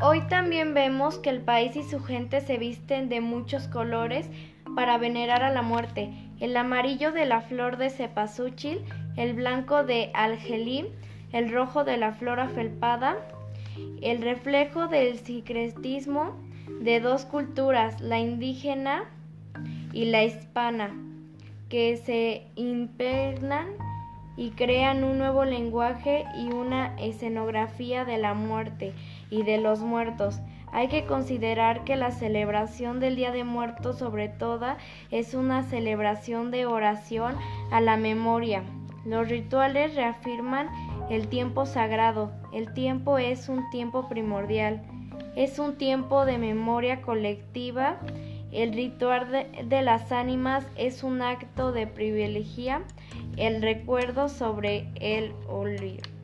Hoy también vemos que el país y su gente se visten de muchos colores para venerar a la muerte. El amarillo de la flor de cepasúchil, el blanco de algelí, el rojo de la flor afelpada, el reflejo del secretismo de dos culturas, la indígena y la hispana, que se impregnan y crean un nuevo lenguaje y una escenografía de la muerte y de los muertos. Hay que considerar que la celebración del Día de Muertos sobre todo es una celebración de oración a la memoria. Los rituales reafirman el tiempo sagrado. El tiempo es un tiempo primordial. Es un tiempo de memoria colectiva. El ritual de, las ánimas es un acto de privilegia el recuerdo sobre el olvido.